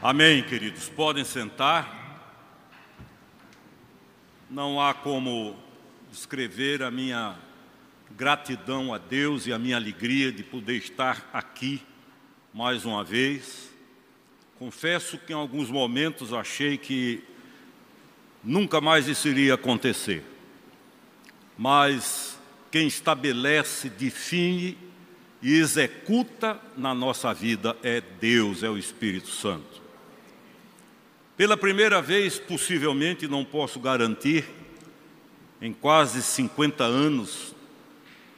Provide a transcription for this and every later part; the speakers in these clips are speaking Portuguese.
Amém, queridos. Podem sentar. Não há como descrever a minha gratidão a Deus e a minha alegria de poder estar aqui mais uma vez. Confesso que em alguns momentos achei que nunca mais isso iria acontecer. Mas quem estabelece, define e executa na nossa vida é Deus, é o Espírito Santo. Pela primeira vez, possivelmente, não posso garantir, em quase 50 anos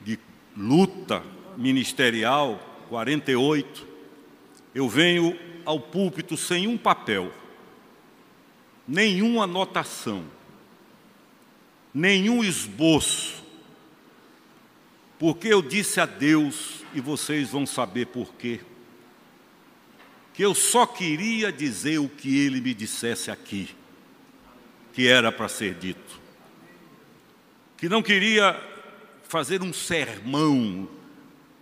de luta ministerial, 48, eu venho ao púlpito sem um papel, nenhuma anotação, nenhum esboço, porque eu disse a Deus, e vocês vão saber por quê, que eu só queria dizer o que ele me dissesse aqui, que era para ser dito. Que não queria fazer um sermão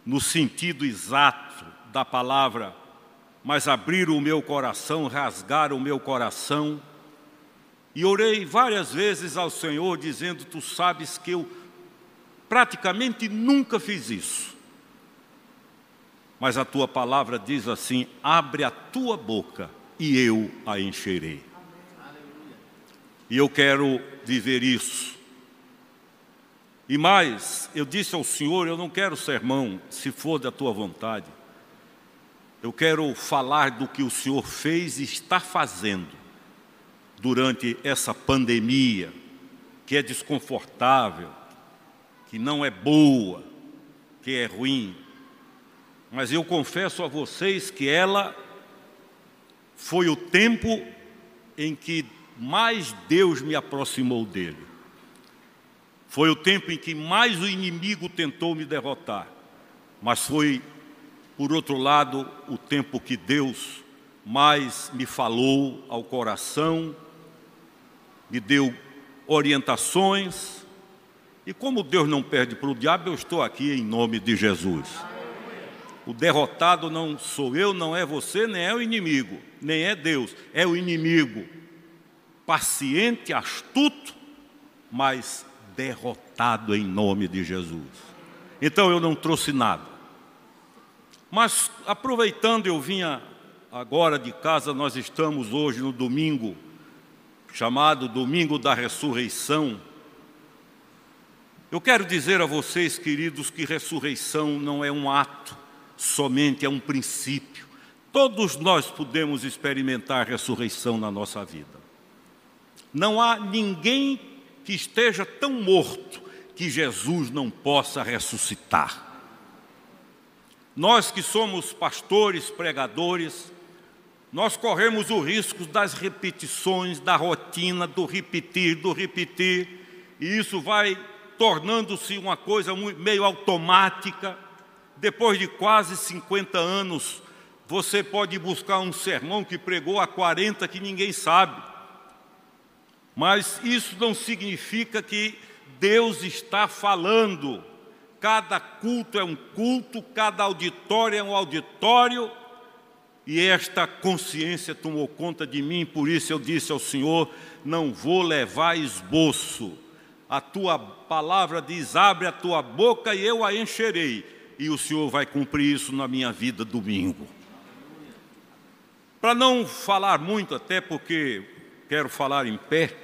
no sentido exato da palavra, mas abrir o meu coração, rasgar o meu coração. E orei várias vezes ao Senhor, dizendo: Tu sabes que eu praticamente nunca fiz isso. Mas a tua palavra diz assim: abre a tua boca e eu a encherei. E eu quero viver isso. E mais, eu disse ao Senhor: eu não quero sermão, se for da tua vontade. Eu quero falar do que o Senhor fez e está fazendo durante essa pandemia, que é desconfortável, que não é boa, que é ruim, mas eu confesso a vocês que ela foi o tempo em que mais Deus me aproximou dele. Foi o tempo em que mais o inimigo tentou me derrotar. Mas foi, por outro lado, o tempo que Deus mais me falou ao coração, me deu orientações. E como Deus não perde para o diabo, eu estou aqui em nome de Jesus. O derrotado não sou eu, não é você, nem é o inimigo, nem é Deus, é o inimigo. Paciente, astuto, mas derrotado em nome de Jesus. Então eu não trouxe nada. Mas aproveitando, eu vinha agora de casa, nós estamos hoje no domingo, chamado Domingo da Ressurreição. Eu quero dizer a vocês, queridos, que ressurreição não é um ato, somente é um princípio. Todos nós podemos experimentar ressurreição na nossa vida. Não há ninguém que esteja tão morto que Jesus não possa ressuscitar. Nós que somos pastores, pregadores, nós corremos o risco das repetições, da rotina, do repetir, do repetir, e isso vai tornando-se uma coisa meio automática depois de quase 50 anos, você pode buscar um sermão que pregou há 40 que ninguém sabe. Mas isso não significa que Deus está falando. Cada culto é um culto, cada auditório é um auditório, e esta consciência tomou conta de mim, por isso eu disse ao Senhor: não vou levar esboço. A tua palavra diz: abre a tua boca e eu a encherei e o Senhor vai cumprir isso na minha vida domingo. Para não falar muito, até porque quero falar em pé,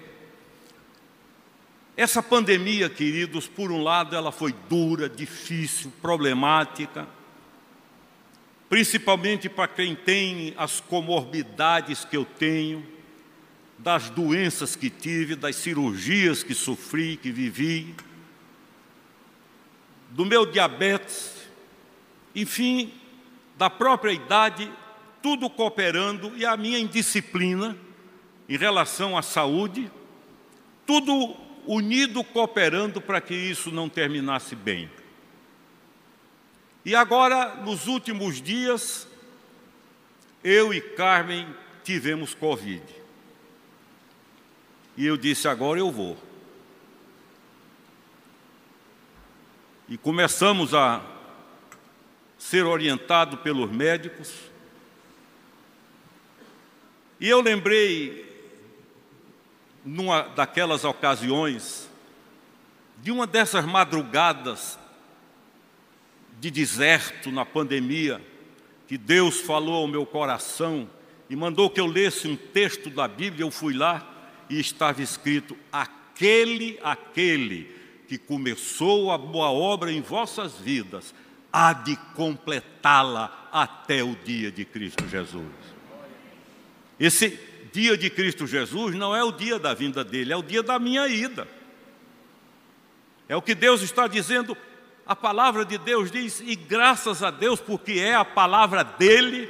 essa pandemia, queridos, por um lado ela foi dura, difícil, problemática, principalmente para quem tem as comorbidades que eu tenho, das doenças que tive, das cirurgias que sofri, que vivi, do meu diabetes, enfim, da própria idade, tudo cooperando, e a minha indisciplina em relação à saúde, tudo unido cooperando para que isso não terminasse bem. E agora, nos últimos dias, eu e Carmen tivemos Covid. E eu disse: agora eu vou. E começamos a ser orientado pelos médicos. E eu lembrei, numa daquelas ocasiões, de uma dessas madrugadas de deserto na pandemia, que Deus falou ao meu coração e mandou que eu lesse um texto da Bíblia, eu fui lá e estava escrito: aquele, aquele que começou a boa obra em vossas vidas, há de completá-la até o dia de Cristo Jesus. Esse dia de Cristo Jesus não é o dia da vinda dele, é o dia da minha ida. É o que Deus está dizendo, a palavra de Deus diz, e graças a Deus, porque é a palavra dele,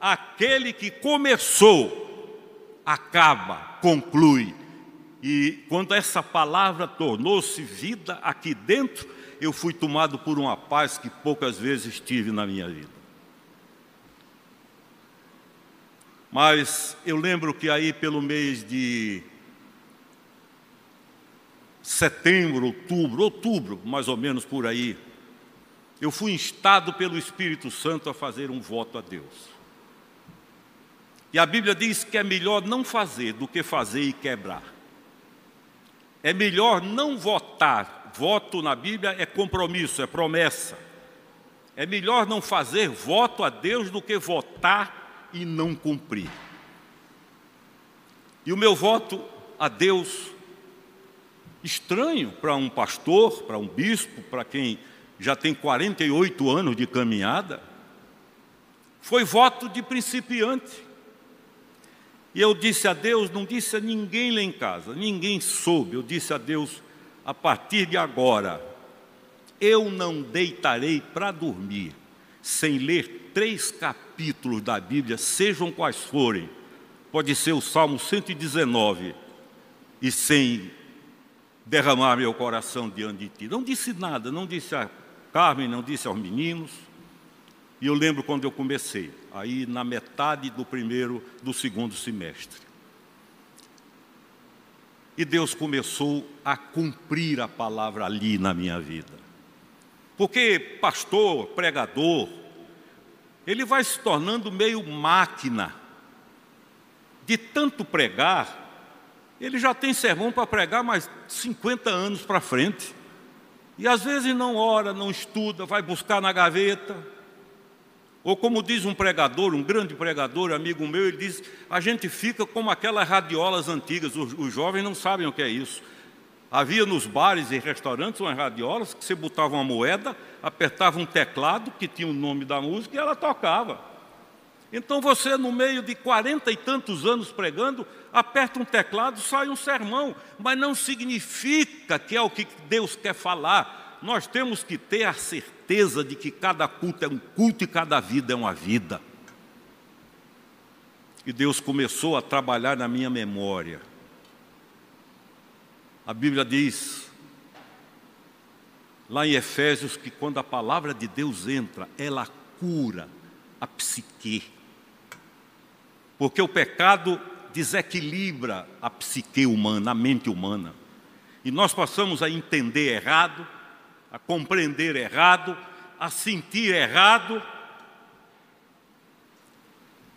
aquele que começou, acaba, conclui. E quando essa palavra tornou-se vida aqui dentro, eu fui tomado por uma paz que poucas vezes tive na minha vida. Mas eu lembro que aí pelo mês de setembro, outubro, outubro, mais ou menos por aí, eu fui instado pelo Espírito Santo a fazer um voto a Deus. E a Bíblia diz que é melhor não fazer do que fazer e quebrar. É melhor não votar. Voto na Bíblia é compromisso, é promessa. É melhor não fazer voto a Deus do que votar e não cumprir. E o meu voto a Deus, estranho para um pastor, para um bispo, para quem já tem 48 anos de caminhada, foi voto de principiante. E eu disse a Deus, não disse a ninguém lá em casa, ninguém soube, eu disse a Deus, a partir de agora, eu não deitarei para dormir sem ler três capítulos da Bíblia, sejam quais forem, pode ser o Salmo 119, e sem derramar meu coração diante de ti. Não disse nada, não disse a Carmen, não disse aos meninos. E eu lembro quando eu comecei, aí na metade do primeiro, do segundo semestre. E Deus começou a cumprir a palavra ali na minha vida. Porque pastor, pregador, ele vai se tornando meio máquina. De tanto pregar, ele já tem sermão para pregar mais 50 anos para frente. E às vezes não ora, não estuda, vai buscar na gaveta. Ou como diz um pregador, um grande pregador, amigo meu, ele diz: a gente fica como aquelas radiolas antigas, os, os jovens não sabem o que é isso. Havia nos bares e restaurantes umas radiolas que você botava uma moeda, apertava um teclado que tinha o nome da música e ela tocava. Então você, no meio de quarenta e tantos anos pregando, aperta um teclado, sai um sermão, mas não significa que é o que Deus quer falar. Nós temos que ter a certeza de que cada culto é um culto e cada vida é uma vida. E Deus começou a trabalhar na minha memória a Bíblia diz, lá em Efésios, que quando a palavra de Deus entra, ela cura a psique. Porque o pecado desequilibra a psique humana, a mente humana. E nós passamos a entender errado, a compreender errado, a sentir errado.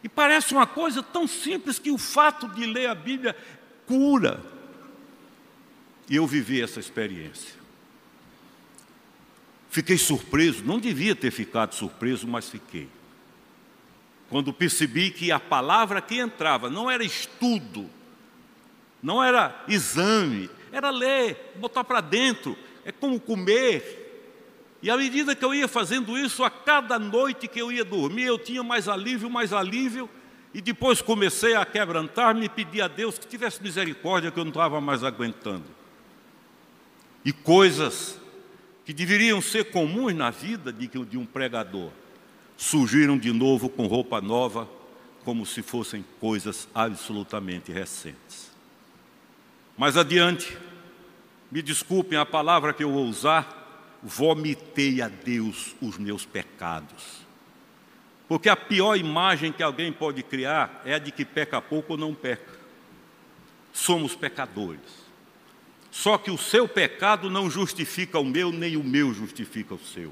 E parece uma coisa tão simples que o fato de ler a Bíblia cura e eu vivi essa experiência. Fiquei surpreso, não devia ter ficado surpreso, mas fiquei. Quando percebi que a palavra que entrava não era estudo, não era exame, era ler, botar para dentro, é como comer. E à medida que eu ia fazendo isso, a cada noite que eu ia dormir, eu tinha mais alívio, mais alívio, e depois comecei a quebrantar-me e pedir a Deus que tivesse misericórdia, que eu não estava mais aguentando e coisas que deveriam ser comuns na vida de um pregador surgiram de novo com roupa nova, como se fossem coisas absolutamente recentes. Mais adiante, me desculpem a palavra que eu vou usar, vomitei a Deus os meus pecados. Porque a pior imagem que alguém pode criar é a de que peca pouco ou não peca. Somos pecadores. Só que o seu pecado não justifica o meu, nem o meu justifica o seu.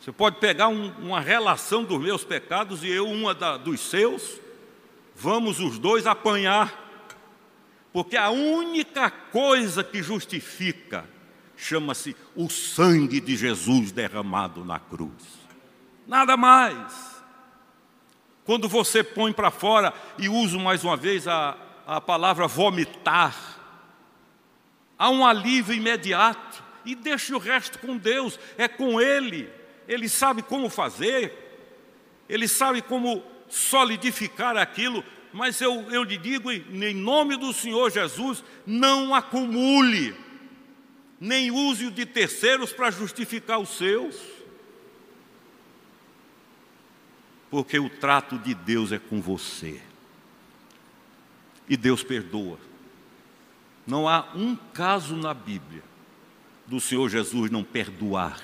Você pode pegar um, uma relação dos meus pecados e eu uma da, dos seus, vamos os dois apanhar. Porque a única coisa que justifica chama-se o sangue de Jesus derramado na cruz. Nada mais. Quando você põe para fora, e uso mais uma vez a, a palavra vomitar, há um alívio imediato, e deixe o resto com Deus, é com Ele. Ele sabe como fazer, Ele sabe como solidificar aquilo, mas eu, eu lhe digo, em nome do Senhor Jesus, não acumule, nem use o de terceiros para justificar os seus. Porque o trato de Deus é com você. E Deus perdoa. Não há um caso na Bíblia do Senhor Jesus não perdoar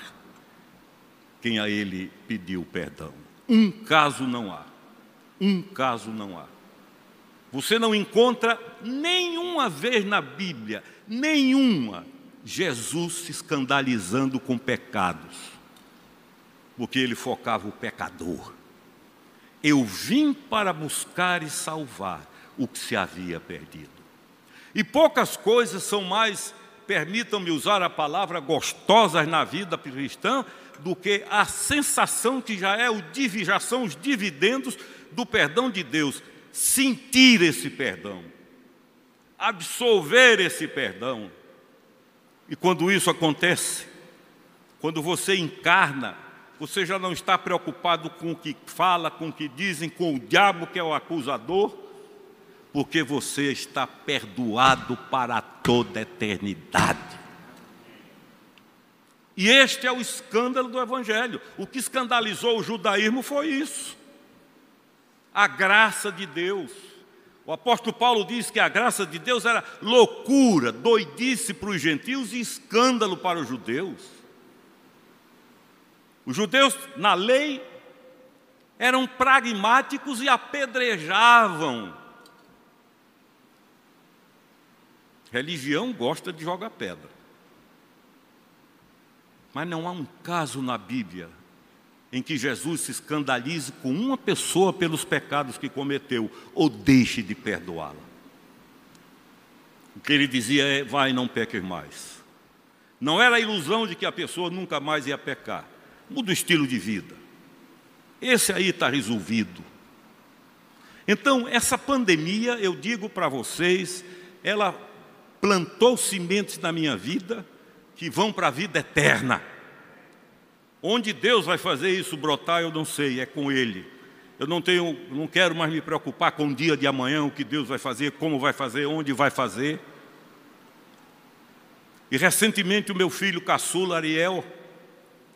quem a Ele pediu perdão. Um caso não há. Um caso não há. Você não encontra nenhuma vez na Bíblia, nenhuma, Jesus se escandalizando com pecados, porque ele focava o pecador. Eu vim para buscar e salvar o que se havia perdido. E poucas coisas são mais, permitam-me usar a palavra, gostosas na vida cristã, do que a sensação que já é o já são os dividendos do perdão de Deus, sentir esse perdão, absolver esse perdão. E quando isso acontece, quando você encarna, você já não está preocupado com o que fala, com o que dizem, com o diabo que é o acusador, porque você está perdoado para toda a eternidade. E este é o escândalo do Evangelho. O que escandalizou o judaísmo foi isso a graça de Deus. O apóstolo Paulo diz que a graça de Deus era loucura, doidice para os gentios e escândalo para os judeus. Os judeus, na lei, eram pragmáticos e apedrejavam. Religião gosta de jogar pedra. Mas não há um caso na Bíblia em que Jesus se escandalize com uma pessoa pelos pecados que cometeu, ou deixe de perdoá-la. O que ele dizia é: vai, não peques mais. Não era a ilusão de que a pessoa nunca mais ia pecar. Muda o estilo de vida. Esse aí está resolvido. Então, essa pandemia, eu digo para vocês, ela plantou sementes na minha vida que vão para a vida eterna. Onde Deus vai fazer isso brotar, eu não sei, é com Ele. Eu não tenho, não quero mais me preocupar com o dia de amanhã, o que Deus vai fazer, como vai fazer, onde vai fazer. E recentemente o meu filho caçula, Ariel,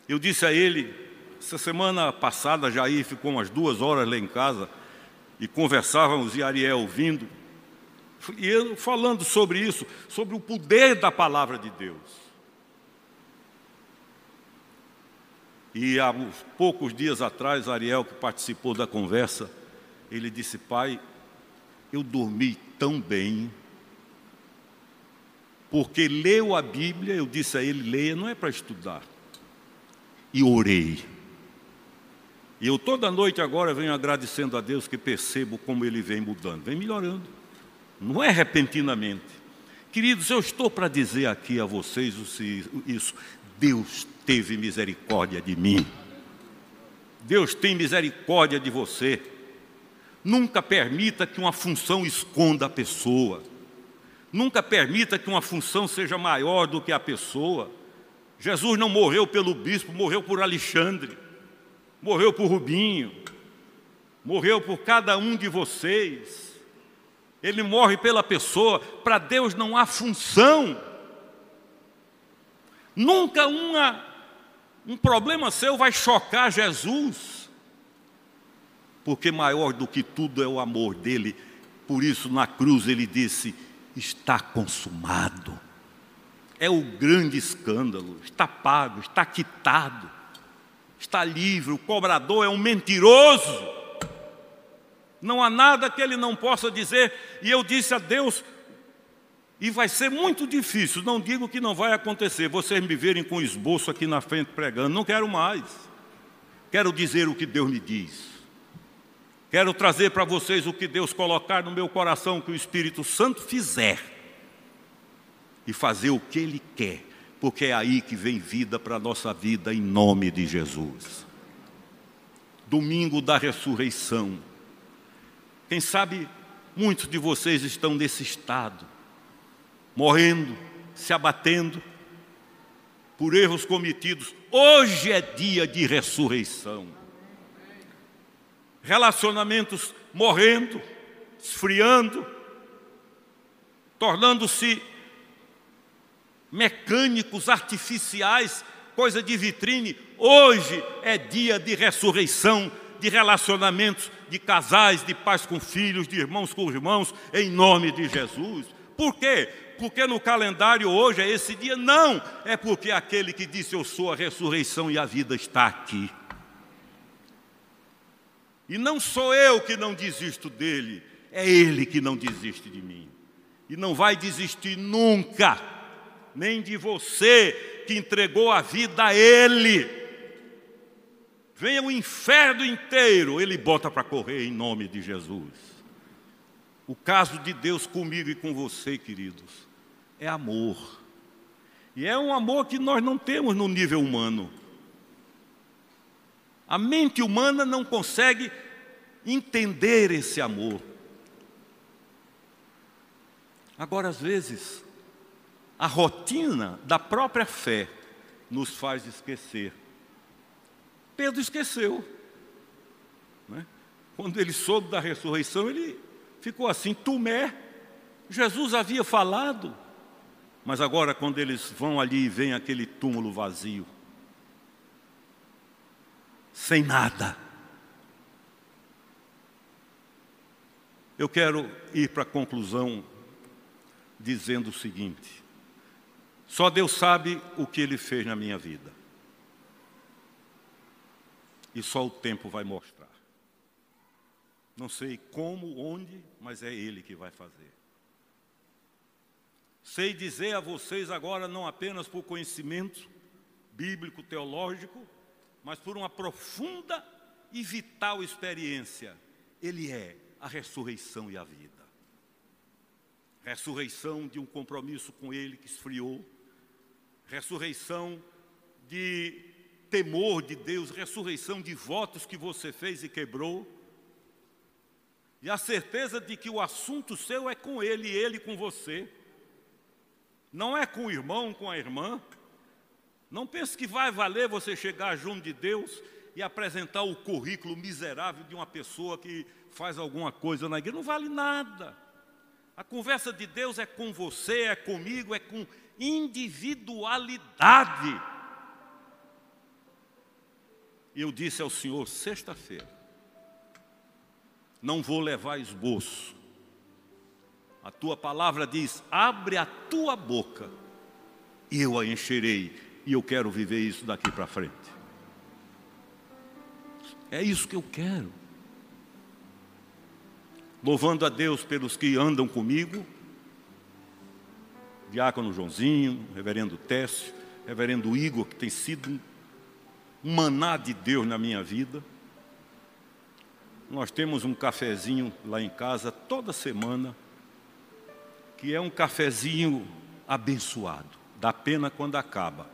eu disse a ele, essa semana passada Jair ficou umas duas horas lá em casa e conversávamos e Ariel vindo, e eu falando sobre isso, sobre o poder da palavra de Deus. E há poucos dias atrás, Ariel, que participou da conversa, ele disse: Pai, eu dormi tão bem, porque leu a Bíblia, eu disse a ele: leia, não é para estudar. E orei. E eu toda noite agora venho agradecendo a Deus que percebo como ele vem mudando, vem melhorando. Não é repentinamente. Queridos, eu estou para dizer aqui a vocês isso. Deus teve misericórdia de mim. Deus tem misericórdia de você. Nunca permita que uma função esconda a pessoa. Nunca permita que uma função seja maior do que a pessoa. Jesus não morreu pelo bispo, morreu por Alexandre, morreu por Rubinho, morreu por cada um de vocês. Ele morre pela pessoa. Para Deus não há função. Nunca uma, um problema seu vai chocar Jesus, porque maior do que tudo é o amor dele. Por isso, na cruz, ele disse: Está consumado. É o grande escândalo, está pago, está quitado, está livre. O cobrador é um mentiroso. Não há nada que ele não possa dizer. E eu disse a Deus: e vai ser muito difícil, não digo que não vai acontecer, vocês me verem com esboço aqui na frente pregando, não quero mais. Quero dizer o que Deus me diz. Quero trazer para vocês o que Deus colocar no meu coração, que o Espírito Santo fizer, e fazer o que Ele quer, porque é aí que vem vida para a nossa vida, em nome de Jesus. Domingo da ressurreição. Quem sabe muitos de vocês estão nesse estado, morrendo, se abatendo por erros cometidos. Hoje é dia de ressurreição relacionamentos morrendo, esfriando, tornando-se mecânicos, artificiais, coisa de vitrine. Hoje é dia de ressurreição, de relacionamentos, de casais, de pais com filhos, de irmãos com irmãos, em nome de Jesus. Por quê? Porque no calendário hoje é esse dia? Não, é porque aquele que disse eu sou a ressurreição e a vida está aqui. E não sou eu que não desisto dele, é ele que não desiste de mim. E não vai desistir nunca, nem de você que entregou a vida a ele. Venha o inferno inteiro, ele bota para correr em nome de Jesus. O caso de Deus comigo e com você, queridos, é amor. E é um amor que nós não temos no nível humano. A mente humana não consegue entender esse amor. Agora, às vezes, a rotina da própria fé nos faz esquecer. Pedro esqueceu. Né? Quando ele soube da ressurreição, ele ficou assim, Tumé. Jesus havia falado, mas agora, quando eles vão ali e vem aquele túmulo vazio, sem nada. Eu quero ir para a conclusão dizendo o seguinte: só Deus sabe o que Ele fez na minha vida. E só o tempo vai mostrar. Não sei como, onde, mas é Ele que vai fazer. Sei dizer a vocês agora, não apenas por conhecimento bíblico, teológico, mas por uma profunda e vital experiência. Ele é a ressurreição e a vida. Ressurreição de um compromisso com Ele que esfriou, ressurreição de temor de Deus, ressurreição de votos que você fez e quebrou, e a certeza de que o assunto seu é com Ele e Ele com você, não é com o irmão, com a irmã, não pense que vai valer você chegar junto de Deus e apresentar o currículo miserável de uma pessoa que faz alguma coisa na igreja. Não vale nada. A conversa de Deus é com você, é comigo, é com individualidade. E eu disse ao Senhor, sexta-feira, não vou levar esboço. A tua palavra diz: abre a tua boca e eu a encherei e eu quero viver isso daqui para frente. É isso que eu quero. Louvando a Deus pelos que andam comigo, Diácono Joãozinho, Reverendo Técio, Reverendo Igor, que tem sido um maná de Deus na minha vida. Nós temos um cafezinho lá em casa toda semana, que é um cafezinho abençoado, dá pena quando acaba.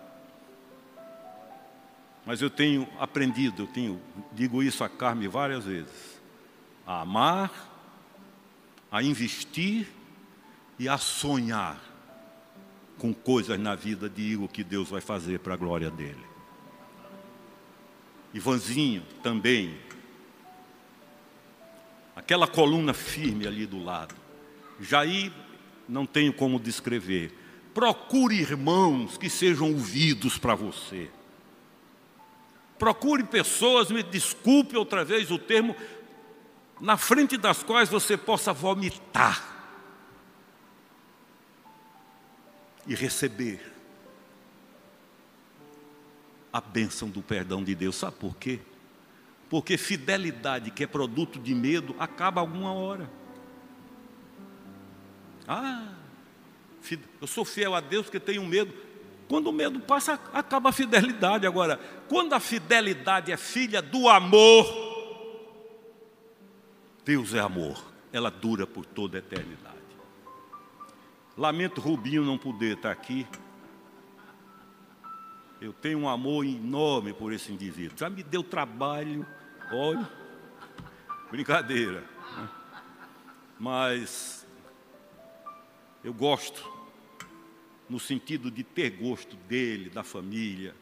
Mas eu tenho aprendido, eu tenho, digo isso a Carme várias vezes, a amar, a investir e a sonhar com coisas na vida de Igor que Deus vai fazer para a glória dele. Ivanzinho também. Aquela coluna firme ali do lado. Jair, não tenho como descrever. Procure irmãos que sejam ouvidos para você. Procure pessoas, me desculpe outra vez o termo, na frente das quais você possa vomitar e receber a bênção do perdão de Deus. Sabe por quê? Porque fidelidade, que é produto de medo, acaba alguma hora. Ah, eu sou fiel a Deus porque tenho medo. Quando o medo passa, acaba a fidelidade. Agora, quando a fidelidade é filha do amor, Deus é amor, ela dura por toda a eternidade. Lamento Rubinho não poder estar aqui. Eu tenho um amor enorme por esse indivíduo. Já me deu trabalho, olha, brincadeira. Né? Mas eu gosto, no sentido de ter gosto dele, da família,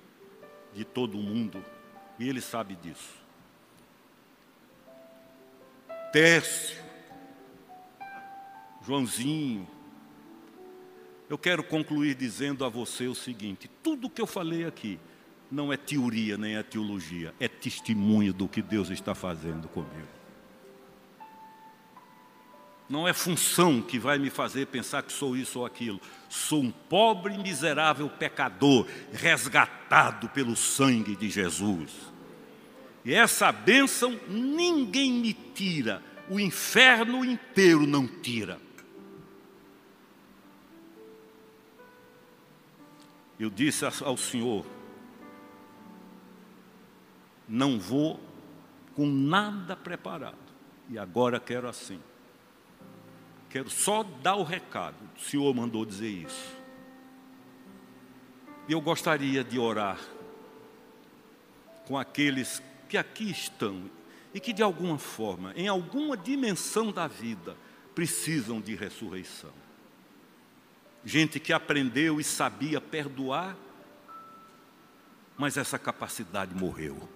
de todo mundo, e ele sabe disso. Tércio, Joãozinho, eu quero concluir dizendo a você o seguinte: tudo que eu falei aqui não é teoria nem é teologia, é testemunho do que Deus está fazendo comigo. Não é função que vai me fazer pensar que sou isso ou aquilo. Sou um pobre, miserável pecador, resgatado pelo sangue de Jesus. E essa bênção ninguém me tira, o inferno inteiro não tira. Eu disse ao Senhor: não vou com nada preparado, e agora quero assim. Quero só dar o recado, o Senhor mandou dizer isso. E eu gostaria de orar com aqueles que aqui estão e que de alguma forma, em alguma dimensão da vida, precisam de ressurreição gente que aprendeu e sabia perdoar, mas essa capacidade morreu.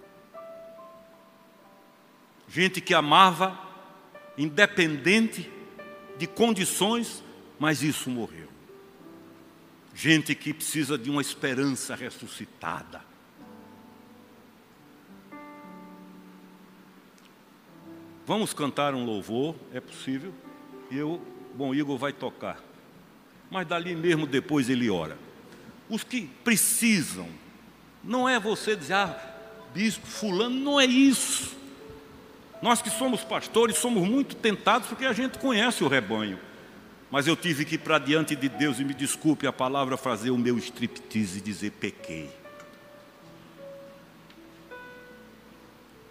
Gente que amava, independente de condições, mas isso morreu. Gente que precisa de uma esperança ressuscitada. Vamos cantar um louvor, é possível. Eu, bom, Igor vai tocar mas dali mesmo depois ele ora. Os que precisam, não é você dizer, ah, bispo, fulano, não é isso. Nós que somos pastores somos muito tentados porque a gente conhece o rebanho. Mas eu tive que ir para diante de Deus e me desculpe a palavra fazer o meu striptease e dizer pequei.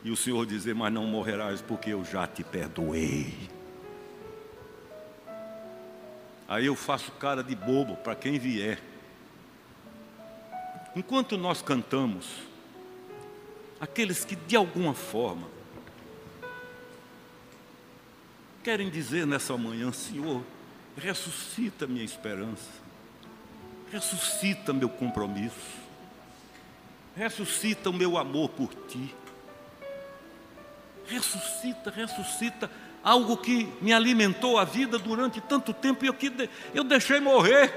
E o Senhor dizer, mas não morrerás porque eu já te perdoei. Aí eu faço cara de bobo para quem vier. Enquanto nós cantamos, aqueles que de alguma forma querem dizer nessa manhã, Senhor, ressuscita minha esperança, ressuscita meu compromisso, ressuscita o meu amor por ti, ressuscita, ressuscita algo que me alimentou a vida durante tanto tempo e eu, que eu deixei morrer.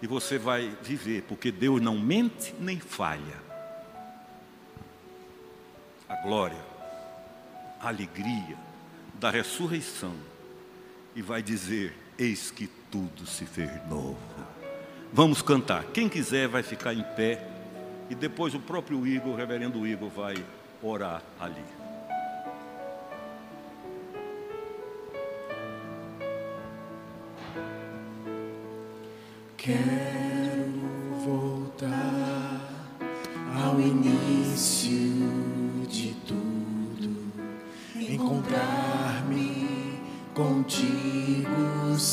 E você vai viver, porque Deus não mente nem falha. A glória, alegria da ressurreição, e vai dizer: Eis que tudo se fez novo. Vamos cantar. Quem quiser vai ficar em pé. E depois o próprio Igor, o reverendo Igor, vai orar ali. Quero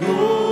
Lord.